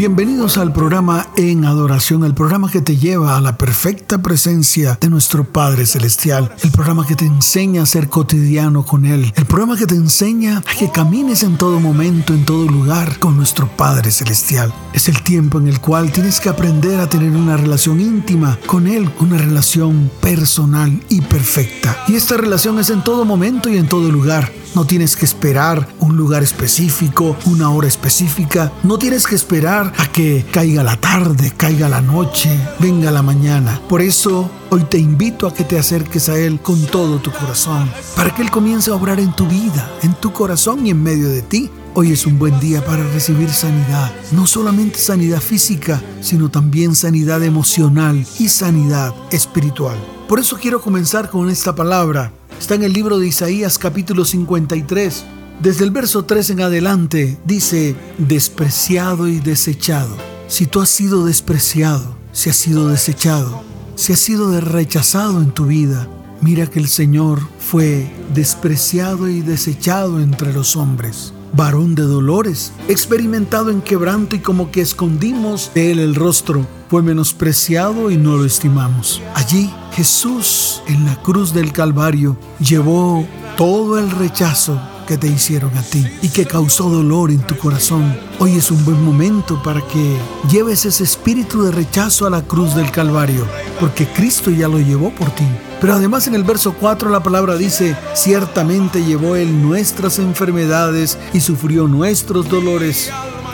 Bienvenidos al programa En Adoración, el programa que te lleva a la perfecta presencia de nuestro Padre Celestial, el programa que te enseña a ser cotidiano con Él, el programa que te enseña a que camines en todo momento, en todo lugar con nuestro Padre Celestial. Es el tiempo en el cual tienes que aprender a tener una relación íntima con Él, una relación personal y perfecta. Y esta relación es en todo momento y en todo lugar. No tienes que esperar un lugar específico, una hora específica. No tienes que esperar a que caiga la tarde, caiga la noche, venga la mañana. Por eso hoy te invito a que te acerques a Él con todo tu corazón, para que Él comience a obrar en tu vida, en tu corazón y en medio de ti. Hoy es un buen día para recibir sanidad, no solamente sanidad física, sino también sanidad emocional y sanidad espiritual. Por eso quiero comenzar con esta palabra Está en el libro de Isaías capítulo 53. Desde el verso 3 en adelante dice, despreciado y desechado. Si tú has sido despreciado, si has sido desechado, si has sido rechazado en tu vida, mira que el Señor fue despreciado y desechado entre los hombres varón de dolores, experimentado en quebranto y como que escondimos de él el rostro, fue menospreciado y no lo estimamos. Allí Jesús en la cruz del Calvario llevó todo el rechazo que te hicieron a ti y que causó dolor en tu corazón. Hoy es un buen momento para que lleves ese espíritu de rechazo a la cruz del Calvario, porque Cristo ya lo llevó por ti. Pero además en el verso 4 la palabra dice, ciertamente llevó Él nuestras enfermedades y sufrió nuestros dolores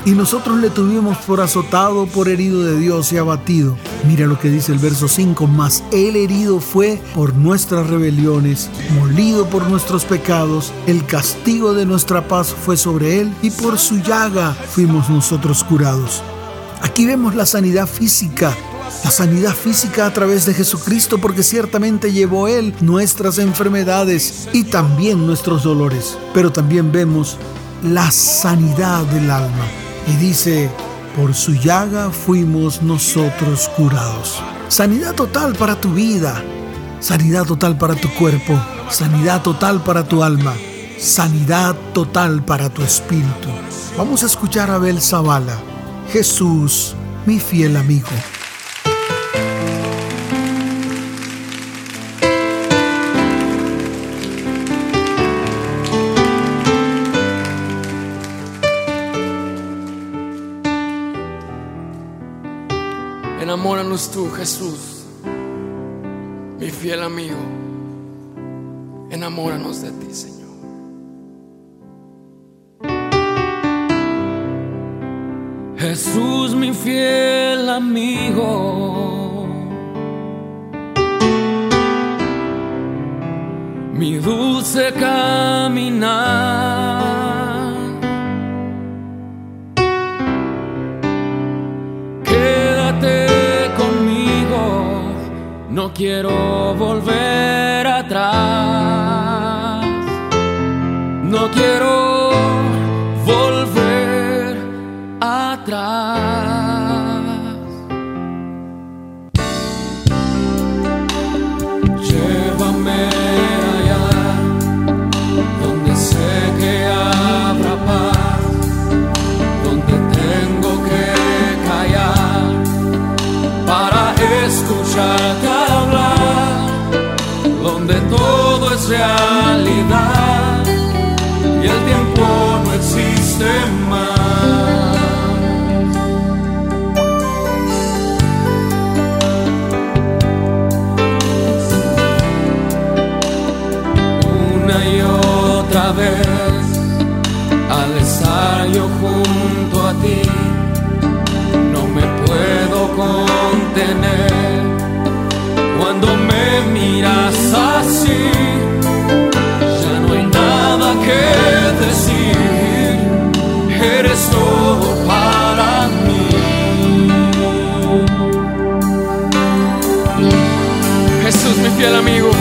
y nosotros le tuvimos por azotado, por herido de Dios y abatido. Mira lo que dice el verso 5, mas el herido fue por nuestras rebeliones, molido por nuestros pecados, el castigo de nuestra paz fue sobre él y por su llaga fuimos nosotros curados. Aquí vemos la sanidad física, la sanidad física a través de Jesucristo porque ciertamente llevó Él nuestras enfermedades y también nuestros dolores. Pero también vemos la sanidad del alma y dice, por su llaga fuimos nosotros curados. Sanidad total para tu vida, sanidad total para tu cuerpo, sanidad total para tu alma, sanidad total para tu espíritu. Vamos a escuchar a Abel Zavala, Jesús, mi fiel amigo. Enamóranos tú, Jesús, mi fiel amigo. Enamóranos de ti, Señor. Jesús, mi fiel amigo. Mi dulce caminar. No quiero volver atrás. No quiero volver atrás. vez al estar yo junto a ti, no me puedo contener cuando me miras así. Ya no hay nada que decir, eres todo para mí. Jesús, mi fiel amigo.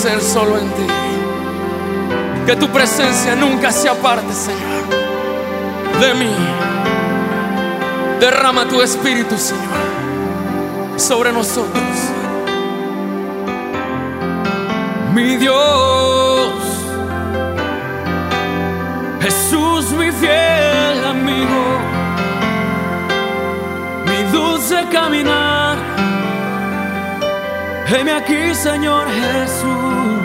ser solo en ti. Que tu presencia nunca se aparte, Señor, de mí. Derrama tu espíritu, Señor, sobre nosotros. Mi Dios. Heme aquí, Señor Jesús.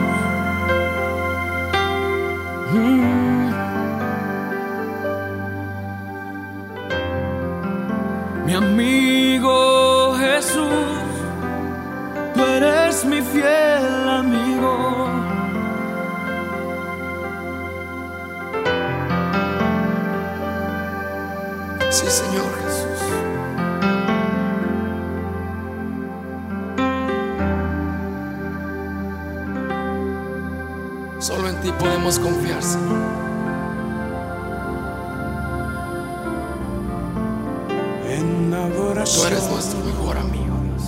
Mm. Mi amigo Jesús, tú eres mi fiel amigo. Sí, Señor Jesús. podemos confiar, En adoración. Tú eres nuestro mejor amigo. Dios.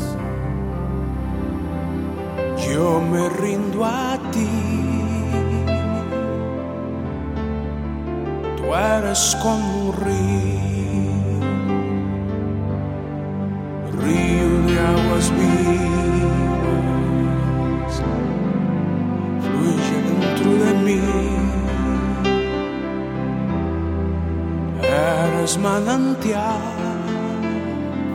Yo me rindo a ti. Tú eres como un río, río de aguas vivas.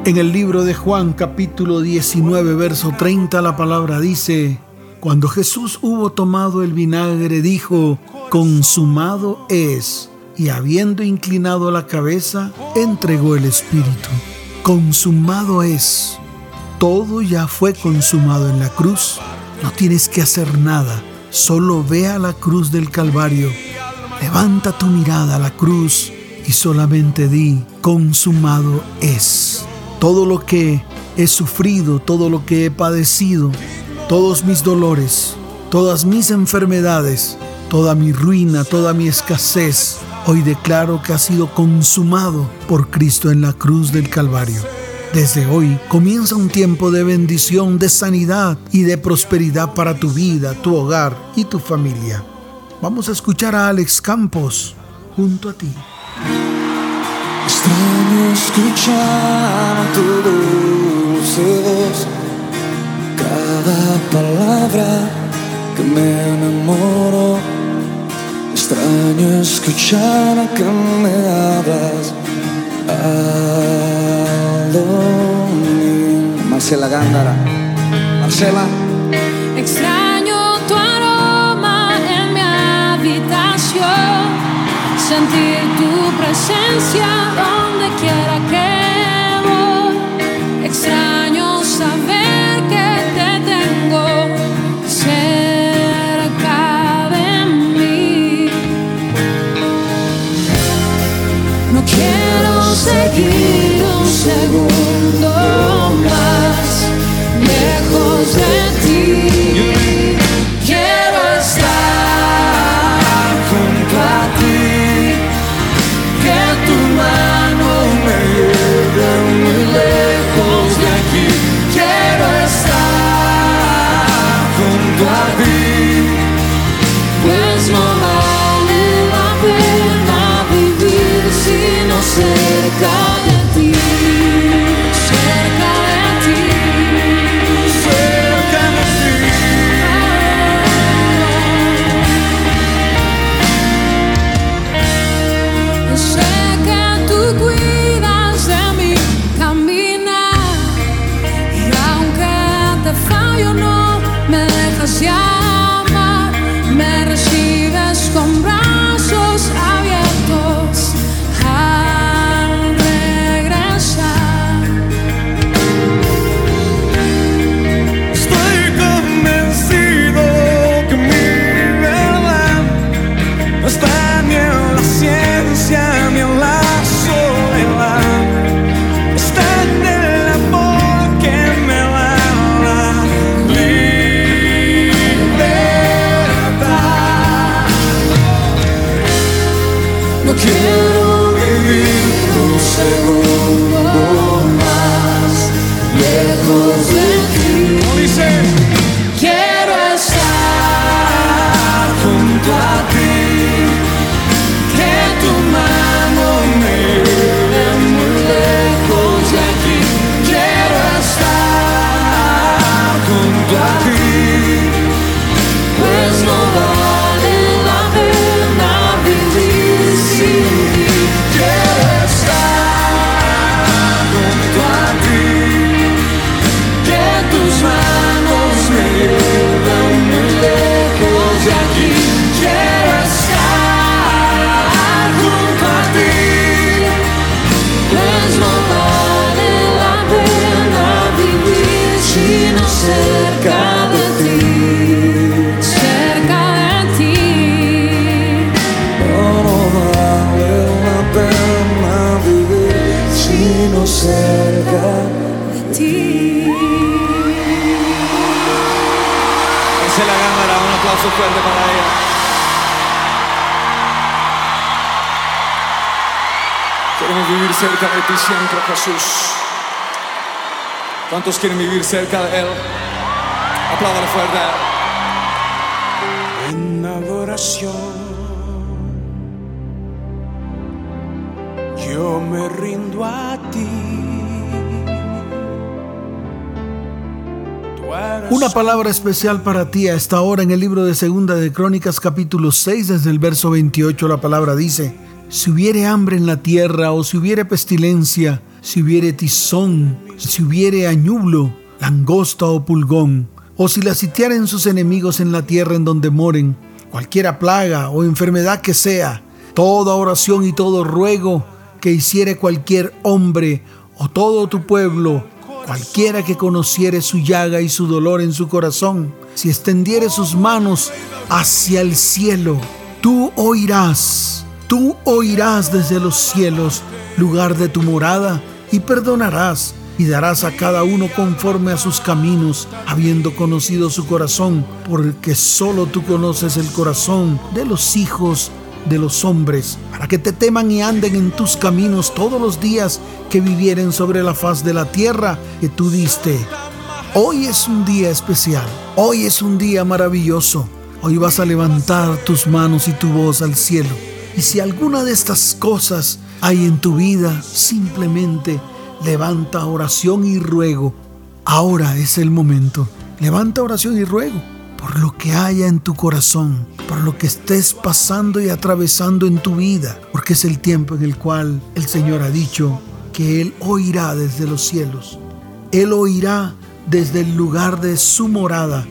En el libro de Juan capítulo 19 verso 30 la palabra dice, cuando Jesús hubo tomado el vinagre dijo, consumado es, y habiendo inclinado la cabeza, entregó el Espíritu. Consumado es. Todo ya fue consumado en la cruz. No tienes que hacer nada. Solo ve a la cruz del Calvario. Levanta tu mirada a la cruz y solamente di, consumado es. Todo lo que he sufrido, todo lo que he padecido, todos mis dolores, todas mis enfermedades, toda mi ruina, toda mi escasez, hoy declaro que ha sido consumado por Cristo en la cruz del Calvario. Desde hoy comienza un tiempo de bendición, de sanidad y de prosperidad para tu vida, tu hogar y tu familia. Vamos a escuchar a Alex Campos junto a ti. Extraño escuchar tu dulce cada palabra que me enamoro. Extraño escuchar que me hablas Marcela Gándara. Marcela. Extraño tu aroma en mi habitación, sentir presencia donde quiera que voy. Extraño saber que te tengo cerca de mí. No quiero seguir un segundo más lejos de ¿Cuántos quieren vivir cerca de Él? Apláudale fuerte. en adoración. Yo me rindo a ti. Una palabra especial para ti a esta hora en el libro de Segunda de Crónicas capítulo 6 desde el verso 28 la palabra dice, si hubiere hambre en la tierra o si hubiere pestilencia, si hubiere tizón, si hubiere añublo, langosta o pulgón, o si la sitiaren sus enemigos en la tierra en donde moren, cualquiera plaga o enfermedad que sea, toda oración y todo ruego que hiciere cualquier hombre o todo tu pueblo, cualquiera que conociere su llaga y su dolor en su corazón, si extendiere sus manos hacia el cielo, tú oirás Tú oirás desde los cielos, lugar de tu morada, y perdonarás y darás a cada uno conforme a sus caminos, habiendo conocido su corazón, porque solo tú conoces el corazón de los hijos de los hombres, para que te teman y anden en tus caminos todos los días que vivieren sobre la faz de la tierra que tú diste. Hoy es un día especial, hoy es un día maravilloso, hoy vas a levantar tus manos y tu voz al cielo y si alguna de estas cosas hay en tu vida, simplemente levanta oración y ruego. Ahora es el momento. Levanta oración y ruego por lo que haya en tu corazón, por lo que estés pasando y atravesando en tu vida, porque es el tiempo en el cual el Señor ha dicho que Él oirá desde los cielos. Él oirá desde el lugar de su morada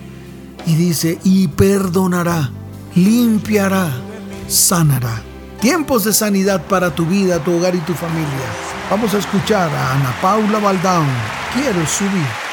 y dice, y perdonará, limpiará, sanará. Tiempos de sanidad para tu vida, tu hogar y tu familia. Vamos a escuchar a Ana Paula Baldán. Quiero subir.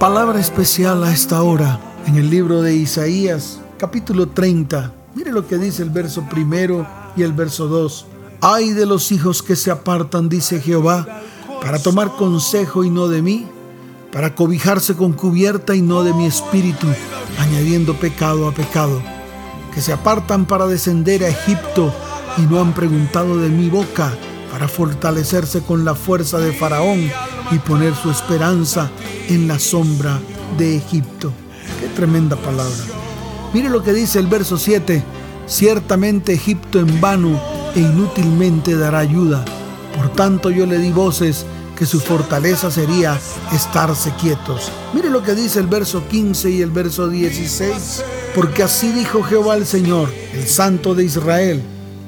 Palabra especial a esta hora en el libro de Isaías, capítulo 30. Mire lo que dice el verso primero y el verso 2. Ay de los hijos que se apartan, dice Jehová, para tomar consejo y no de mí, para cobijarse con cubierta y no de mi espíritu, añadiendo pecado a pecado, que se apartan para descender a Egipto y no han preguntado de mi boca, para fortalecerse con la fuerza de Faraón y poner su esperanza en la sombra de Egipto. Qué tremenda palabra. Mire lo que dice el verso 7. Ciertamente Egipto en vano e inútilmente dará ayuda. Por tanto yo le di voces que su fortaleza sería estarse quietos. Mire lo que dice el verso 15 y el verso 16. Porque así dijo Jehová el Señor, el Santo de Israel.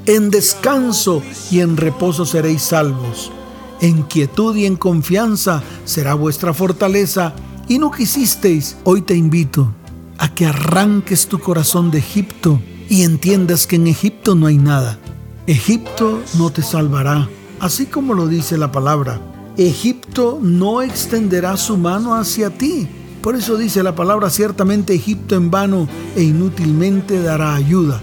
En descanso y en reposo seréis salvos. En quietud y en confianza será vuestra fortaleza. Y no quisisteis, hoy te invito a que arranques tu corazón de Egipto y entiendas que en Egipto no hay nada. Egipto no te salvará, así como lo dice la palabra. Egipto no extenderá su mano hacia ti. Por eso dice la palabra, ciertamente Egipto en vano e inútilmente dará ayuda.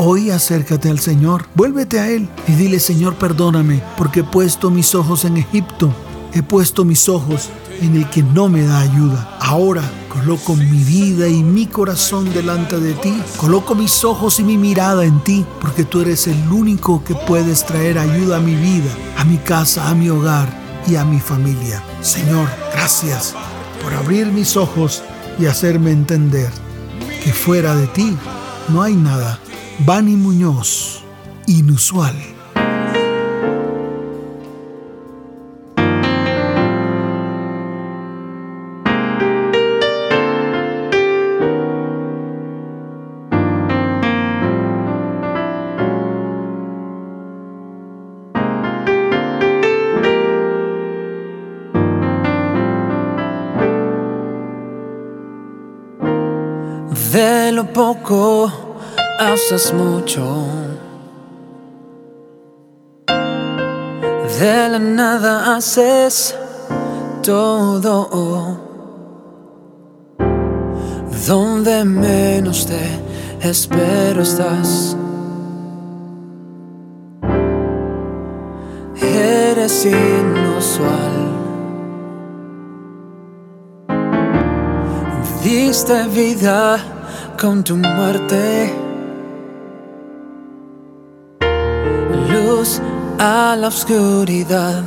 Hoy acércate al Señor, vuélvete a Él y dile, Señor, perdóname, porque he puesto mis ojos en Egipto, he puesto mis ojos en el que no me da ayuda. Ahora coloco mi vida y mi corazón delante de ti, coloco mis ojos y mi mirada en ti, porque tú eres el único que puedes traer ayuda a mi vida, a mi casa, a mi hogar y a mi familia. Señor, gracias por abrir mis ojos y hacerme entender que fuera de ti no hay nada. Bani Muñoz, inusual. Haces mucho. De la nada haces todo. Donde menos te espero estás. Eres inusual. Diste vida con tu muerte. A la oscuridad.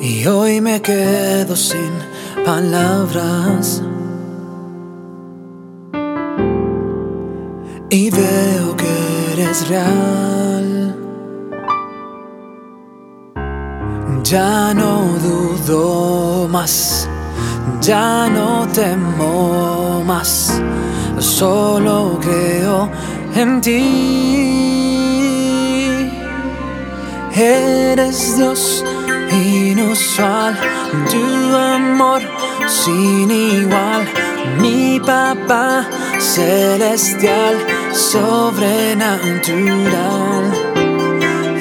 Y hoy me quedo sin palabras. Y veo que eres real. Ya no dudo más, ya no temo más, solo creo en ti. Eres Dios inusual, tu amor sin igual, mi papá celestial, sobrenatural.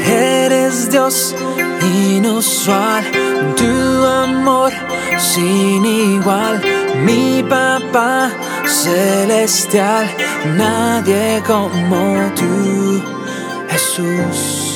Eres Dios inusual, tu amor sin igual, mi papá celestial, nadie como tú, Jesús.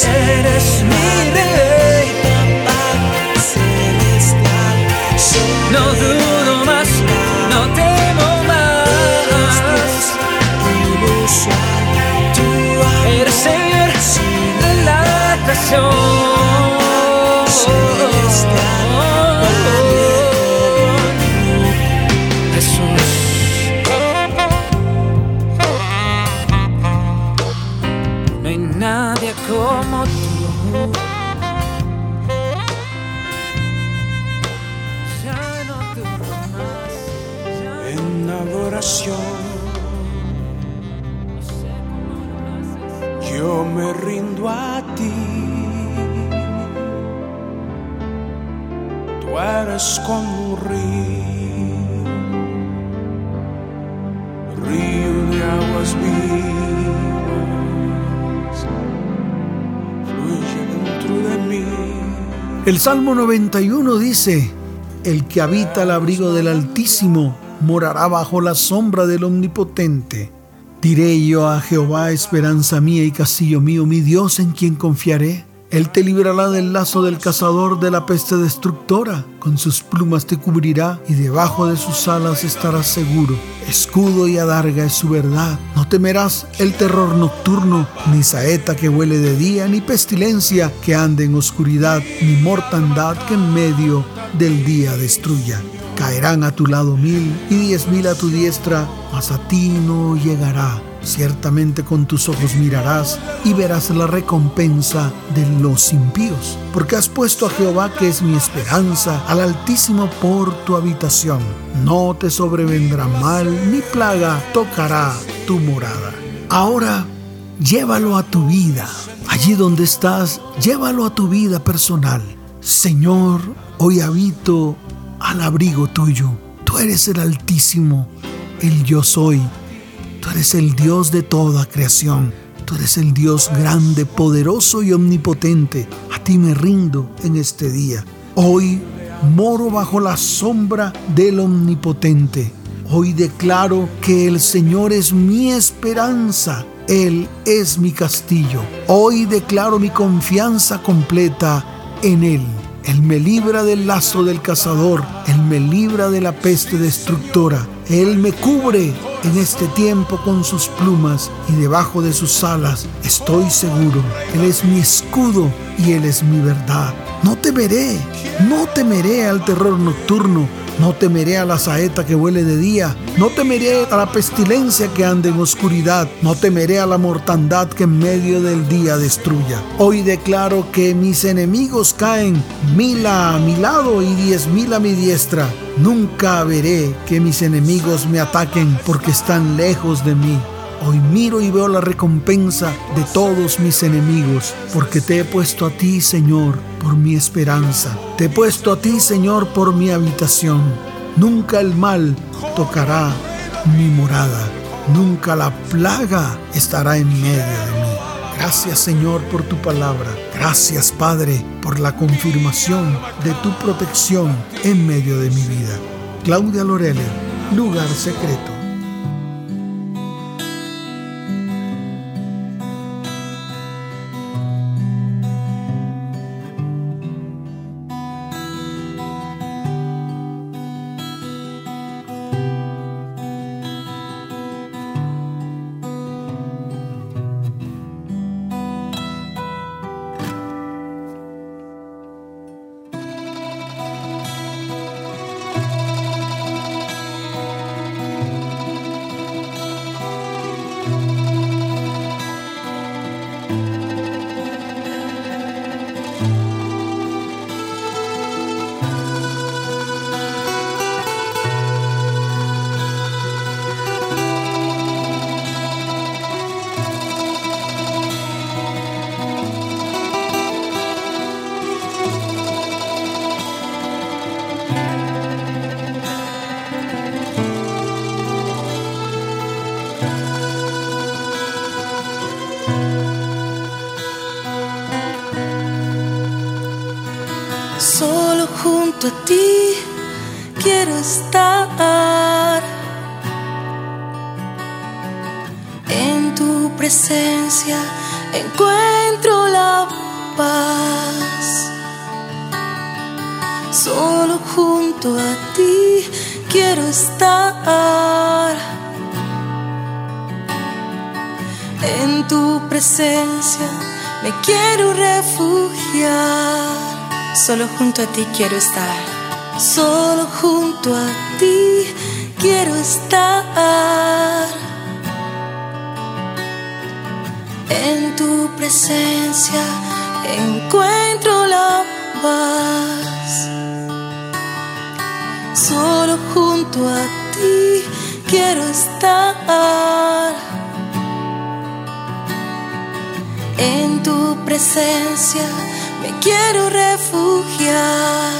Eres mi rey, Salmo 91 dice, El que habita al abrigo del Altísimo morará bajo la sombra del Omnipotente. Diré yo a Jehová, esperanza mía y castillo mío, mi Dios en quien confiaré. Él te librará del lazo del cazador, de la peste destructora. Con sus plumas te cubrirá y debajo de sus alas estarás seguro. Escudo y adarga es su verdad. No temerás el terror nocturno, ni saeta que huele de día, ni pestilencia que ande en oscuridad, ni mortandad que en medio del día destruya. Caerán a tu lado mil y diez mil a tu diestra, mas a ti no llegará. Ciertamente con tus ojos mirarás y verás la recompensa de los impíos, porque has puesto a Jehová, que es mi esperanza, al Altísimo por tu habitación. No te sobrevendrá mal, ni plaga tocará tu morada. Ahora llévalo a tu vida. Allí donde estás, llévalo a tu vida personal. Señor, hoy habito al abrigo tuyo. Tú eres el Altísimo, el yo soy. Tú eres el Dios de toda creación. Tú eres el Dios grande, poderoso y omnipotente. A ti me rindo en este día. Hoy moro bajo la sombra del omnipotente. Hoy declaro que el Señor es mi esperanza. Él es mi castillo. Hoy declaro mi confianza completa en Él. Él me libra del lazo del cazador. Él me libra de la peste destructora. Él me cubre en este tiempo con sus plumas y debajo de sus alas estoy seguro. Él es mi escudo y Él es mi verdad. No temeré, no temeré al terror nocturno no temeré a la saeta que huele de día, no temeré a la pestilencia que ande en oscuridad, no temeré a la mortandad que en medio del día destruya. Hoy declaro que mis enemigos caen mil a mi lado y diez mil a mi diestra. Nunca veré que mis enemigos me ataquen porque están lejos de mí. Hoy miro y veo la recompensa de todos mis enemigos, porque te he puesto a ti, Señor, por mi esperanza. Te he puesto a ti, Señor, por mi habitación. Nunca el mal tocará mi morada. Nunca la plaga estará en medio de mí. Gracias, Señor, por tu palabra. Gracias, Padre, por la confirmación de tu protección en medio de mi vida. Claudia Lorele, lugar secreto. Ti quiero estar. En tu presencia encuentro la paz. Solo junto a ti quiero estar. En tu presencia me quiero refugiar. Solo junto a ti quiero estar. Solo junto a ti quiero estar. En tu presencia encuentro la paz. Solo junto a ti quiero estar. En tu presencia me quiero refugiar.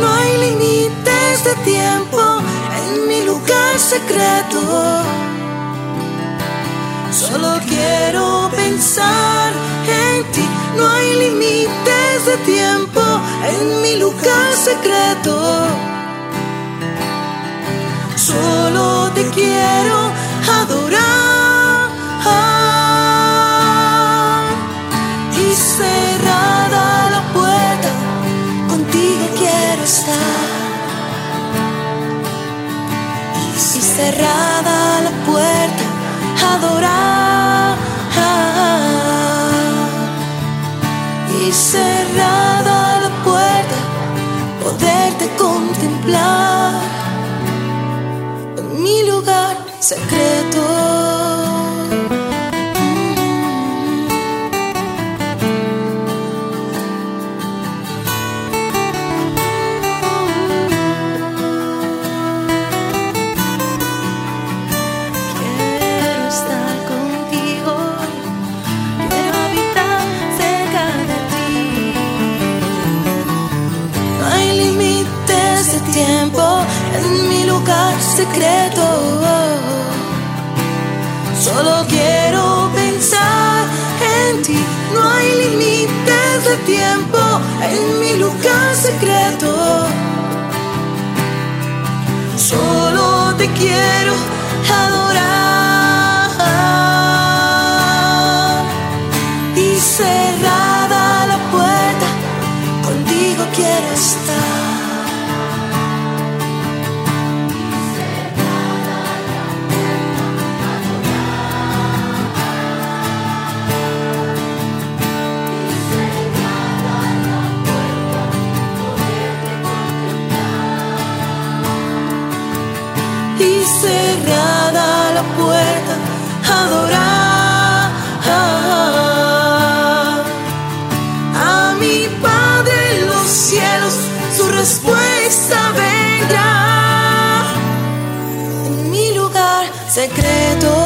No hay límites de tiempo en mi lugar secreto. Solo quiero pensar en ti. No hay límites de tiempo en mi lugar secreto. Solo te quiero adorar. Cerrada la puerta, contigo quiero estar. Y cerrada la puerta, adorar. Y cerrada la puerta, poderte contemplar en mi lugar secreto. Secreto. Solo quiero pensar en ti, no hay límites de tiempo en mi lugar secreto. Solo te quiero adorar puerta, adorar a mi Padre en los cielos, su respuesta vendrá en mi lugar secreto.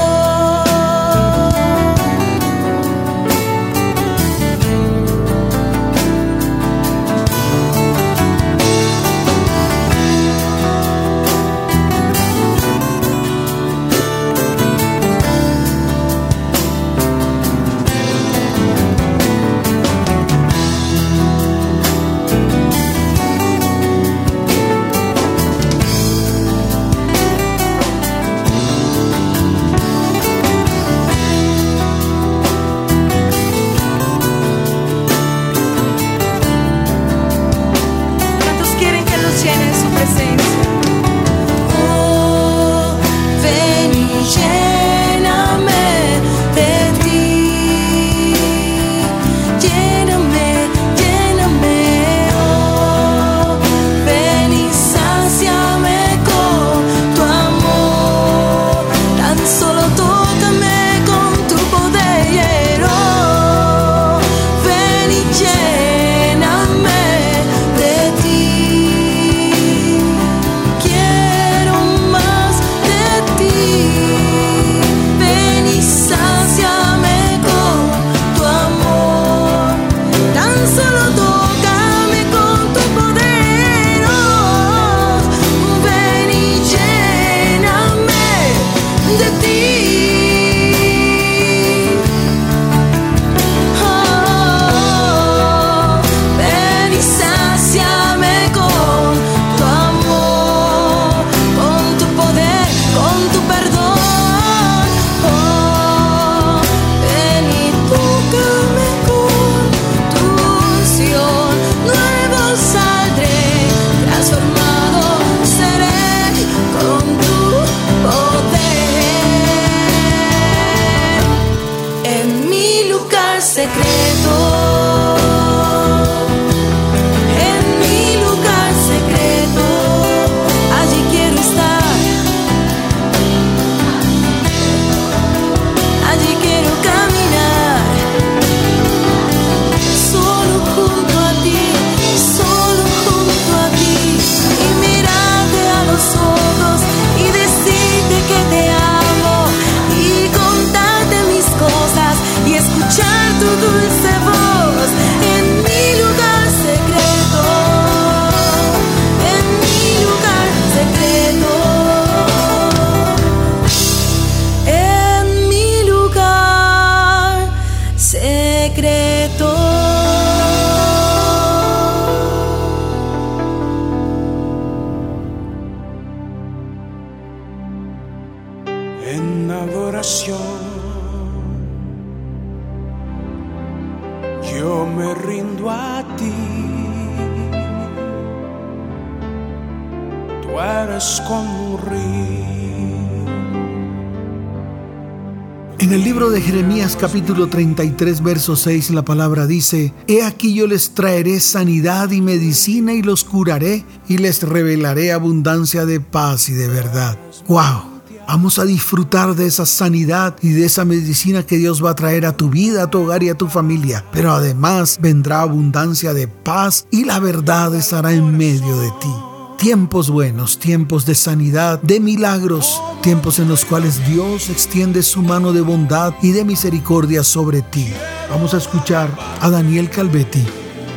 Capítulo 33 verso 6 la palabra dice, He aquí yo les traeré sanidad y medicina y los curaré y les revelaré abundancia de paz y de verdad. ¡Wow! Vamos a disfrutar de esa sanidad y de esa medicina que Dios va a traer a tu vida, a tu hogar y a tu familia. Pero además vendrá abundancia de paz y la verdad estará en medio de ti. Tiempos buenos, tiempos de sanidad, de milagros, tiempos en los cuales Dios extiende su mano de bondad y de misericordia sobre ti. Vamos a escuchar a Daniel Calvetti.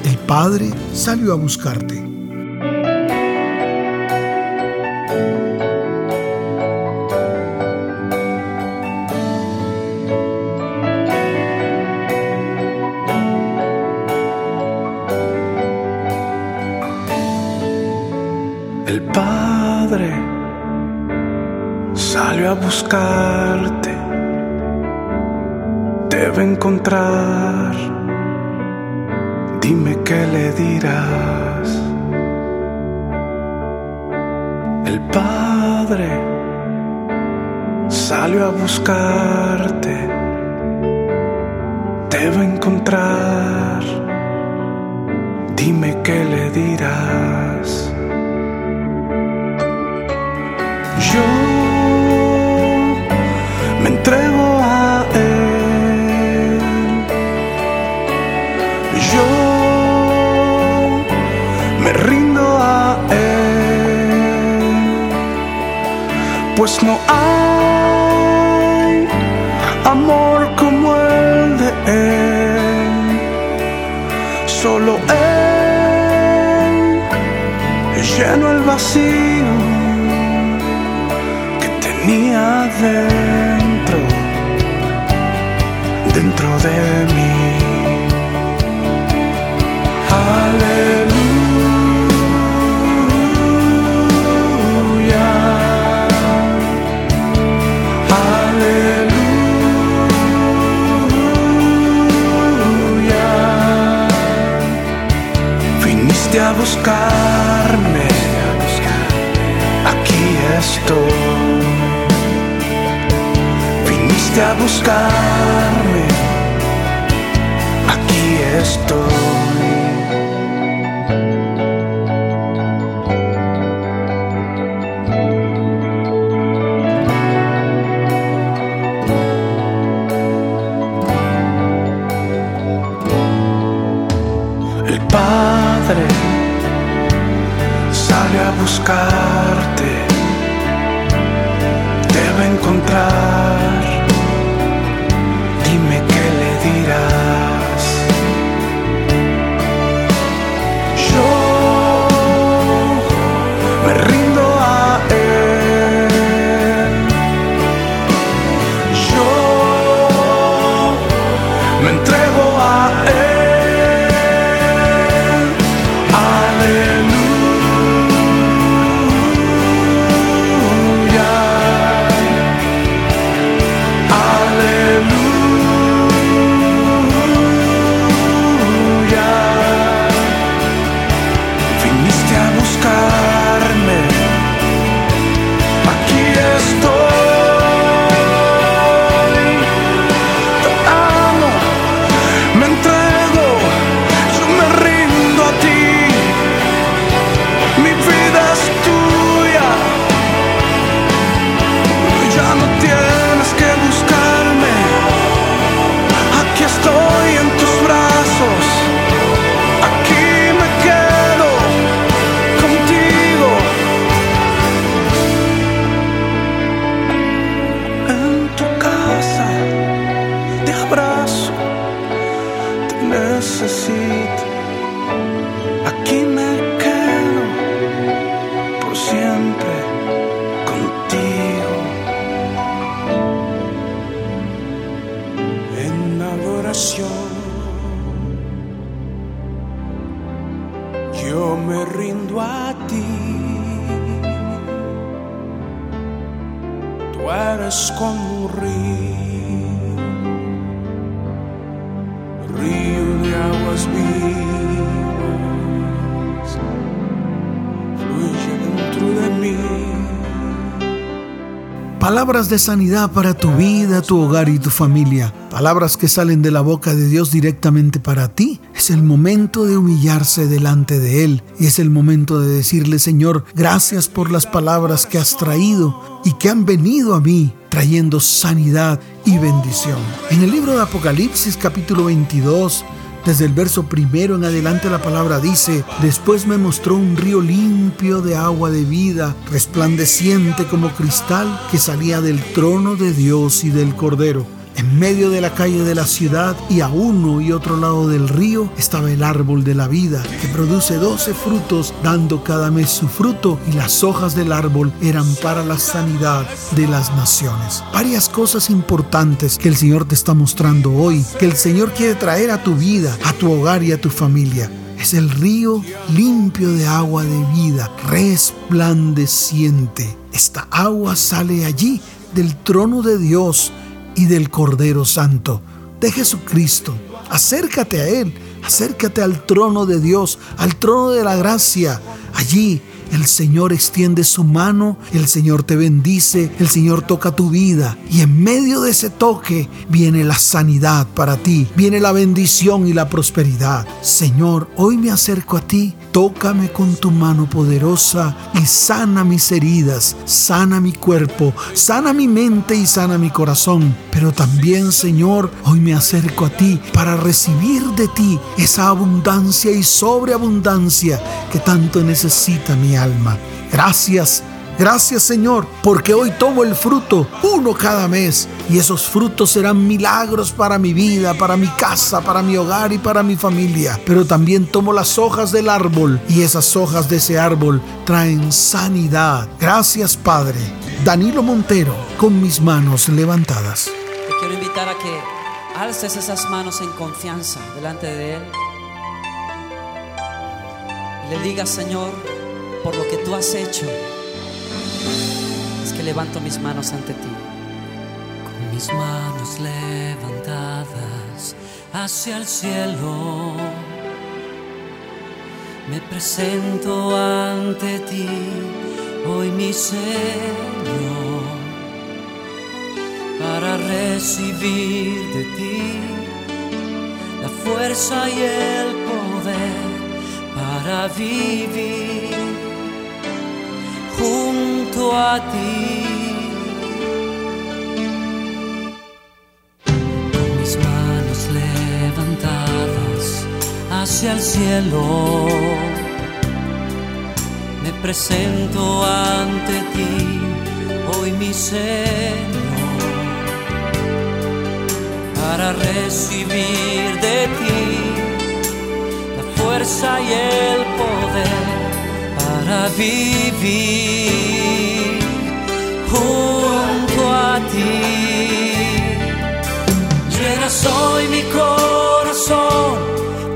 El Padre salió a buscarte. A buscarte, debe encontrar. Dime qué le dirás. El Padre salió a buscarte, debe encontrar. Dime qué le dirás. Entrego a Él. Yo me rindo a Él. Pues no hay amor como el de Él. Solo Él llenó el vacío que tenía dentro, Palabras de sanidad para tu vida, tu hogar y tu familia. Palabras que salen de la boca de Dios directamente para ti. Es el momento de humillarse delante de Él. Y es el momento de decirle, Señor, gracias por las palabras que has traído y que han venido a mí trayendo sanidad y bendición. En el libro de Apocalipsis capítulo 22, desde el verso primero en adelante la palabra dice, después me mostró un río limpio de agua de vida, resplandeciente como cristal, que salía del trono de Dios y del Cordero. En medio de la calle de la ciudad y a uno y otro lado del río estaba el árbol de la vida, que produce doce frutos, dando cada mes su fruto, y las hojas del árbol eran para la sanidad de las naciones. Varias cosas importantes que el Señor te está mostrando hoy, que el Señor quiere traer a tu vida, a tu hogar y a tu familia. es el río limpio de agua de vida, resplandeciente. Esta agua sale allí del trono de Dios y del Cordero Santo, de Jesucristo. Acércate a Él, acércate al trono de Dios, al trono de la gracia. Allí el Señor extiende su mano, el Señor te bendice, el Señor toca tu vida y en medio de ese toque viene la sanidad para ti, viene la bendición y la prosperidad. Señor, hoy me acerco a ti, tócame con tu mano poderosa y sana mis heridas, sana mi cuerpo, sana mi mente y sana mi corazón. Pero también, Señor, hoy me acerco a ti para recibir de ti esa abundancia y sobreabundancia que tanto necesita mi alma. Gracias, gracias Señor, porque hoy tomo el fruto, uno cada mes, y esos frutos serán milagros para mi vida, para mi casa, para mi hogar y para mi familia. Pero también tomo las hojas del árbol y esas hojas de ese árbol traen sanidad. Gracias Padre. Danilo Montero, con mis manos levantadas. Te quiero invitar a que alces esas manos en confianza delante de Él. Y le digas, Señor, por lo que tú has hecho, levanto mis manos ante ti. Con mis manos levantadas hacia el cielo, me presento ante ti, hoy mi Señor, para recibir de ti la fuerza y el poder para vivir junto a ti. Con mis manos levantadas hacia el cielo, me presento ante ti, hoy mi Señor, para recibir de ti la fuerza y el poder para vivir junto a ti. Llenas hoy mi corazón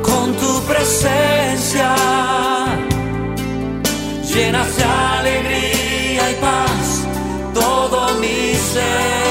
con tu presencia, llenas de alegría y paz todo mi ser.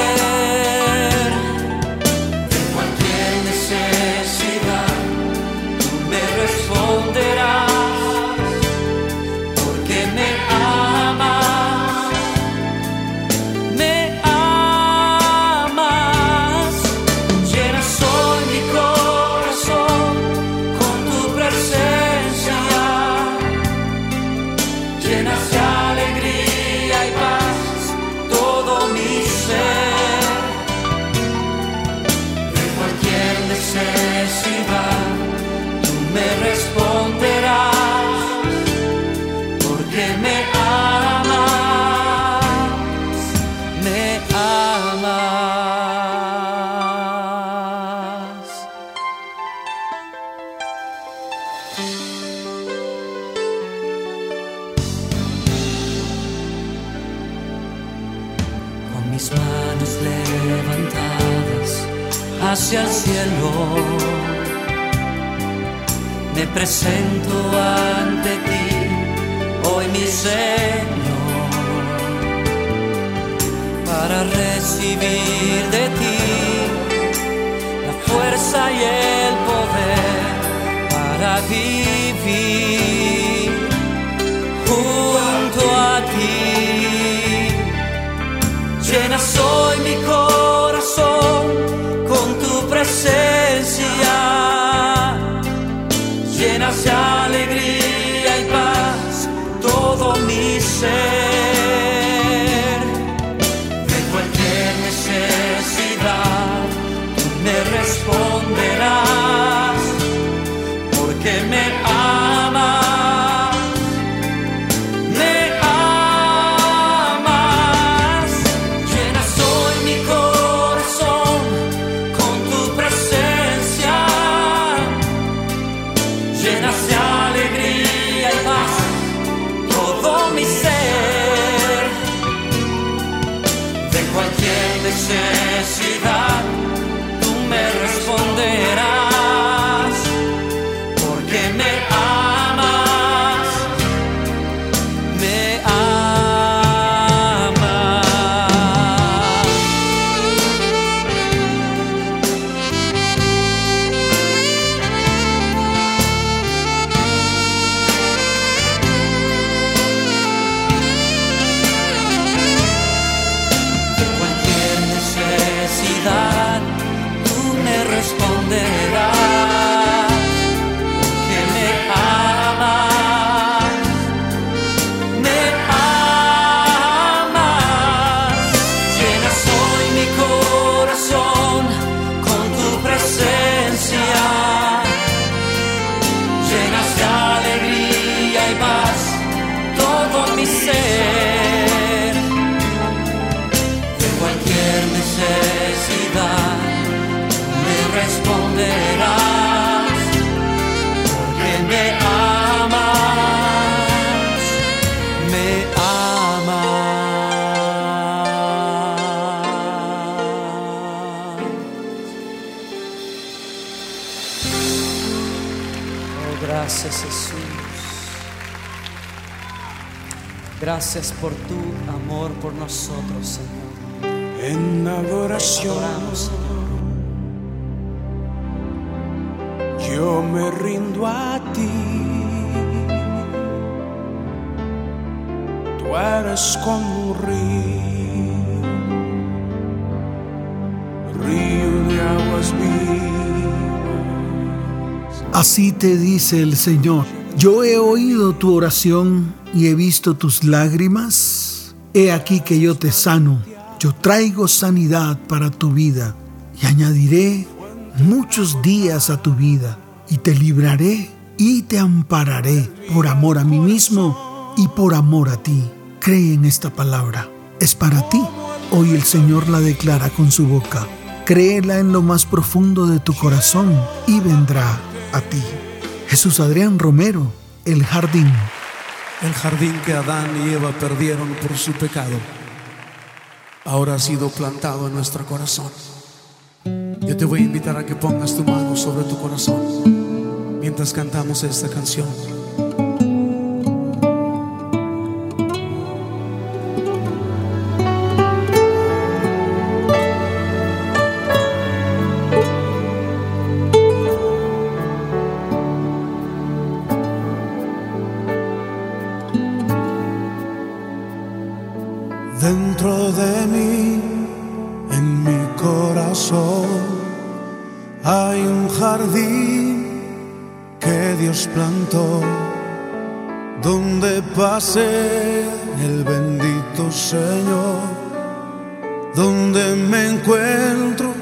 Señor, para recibir de ti la fuerza y el poder para vivir say. Gracias por tu amor por nosotros, Señor. en adoración. adoramos, Señor. Yo me rindo a ti. Tú eres como un río, río de aguas vivas. Así te dice el Señor. Yo he oído tu oración y he visto tus lágrimas. He aquí que yo te sano. Yo traigo sanidad para tu vida y añadiré muchos días a tu vida y te libraré y te ampararé por amor a mí mismo y por amor a ti. Cree en esta palabra. Es para ti. Hoy el Señor la declara con su boca. Créela en lo más profundo de tu corazón y vendrá a ti. Jesús Adrián Romero, El Jardín. El jardín que Adán y Eva perdieron por su pecado, ahora ha sido plantado en nuestro corazón. Yo te voy a invitar a que pongas tu mano sobre tu corazón mientras cantamos esta canción. Jardín que Dios plantó, donde pase el bendito Señor, donde me encuentro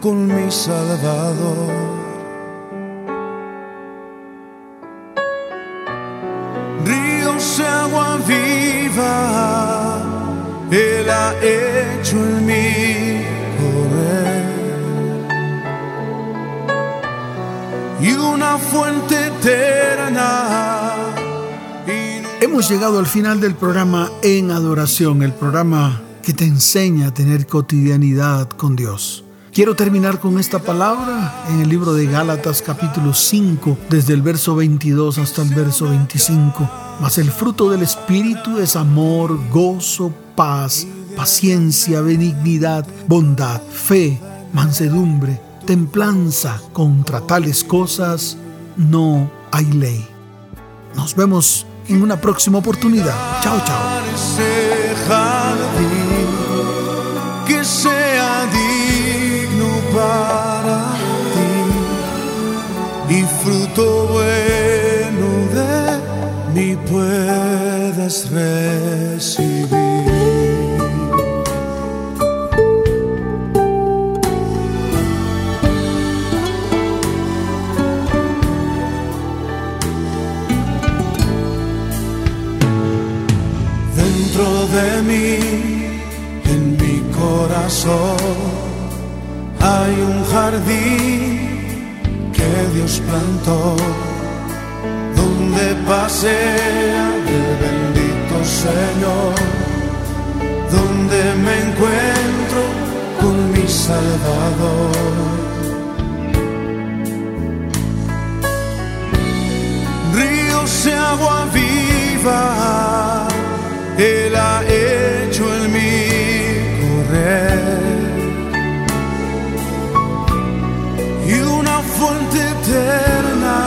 con mi Salvador. ríos de agua viva, Él ha hecho en mí Hemos llegado al final del programa En Adoración, el programa que te enseña a tener cotidianidad con Dios. Quiero terminar con esta palabra en el libro de Gálatas capítulo 5, desde el verso 22 hasta el verso 25. Mas el fruto del Espíritu es amor, gozo, paz, paciencia, benignidad, bondad, fe, mansedumbre, templanza. Contra tales cosas no hay ley. Nos vemos en una próxima oportunidad. Chao, chao. que sea digno para ti y fruto bueno de mí puedas recibir. En mi corazón, hay un jardín que Dios plantó, donde pasea el bendito Señor, donde me encuentro con mi Salvador. ríos de agua viva, Él ha Y una fuente eterna,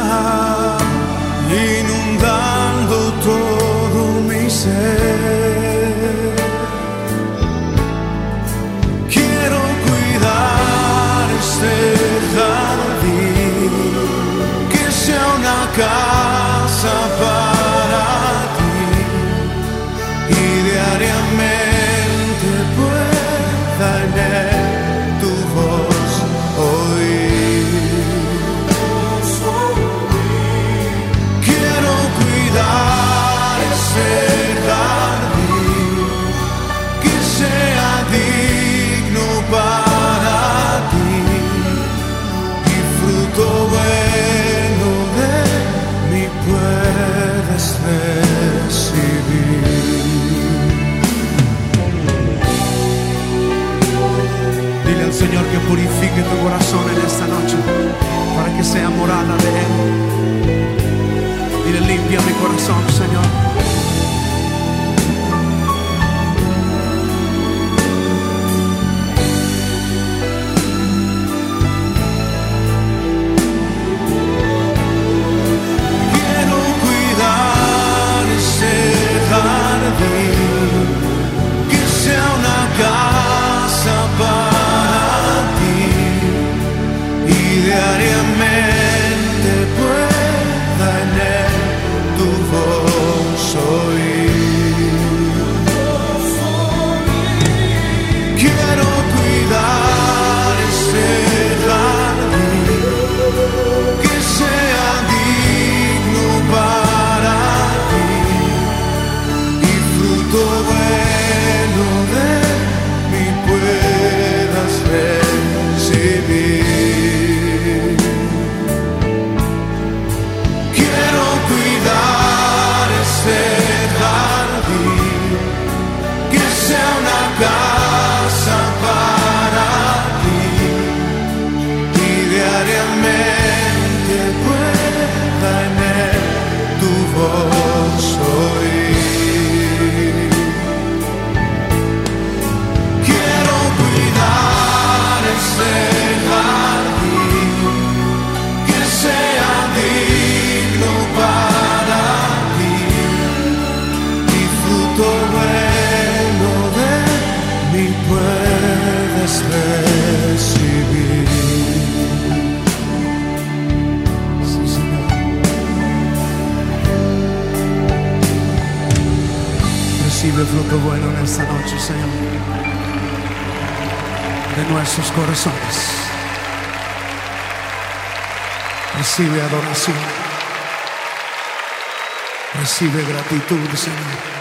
inundando todo mi ser. Quiero cuidar este jardín que sea una casa que purifique tu corazón en esta noche, para que sea morada de Él. Dile, limpia mi corazón, Señor. en esta noche, Señor, de nuestros corazones. Recibe adoración, recibe gratitud, Señor.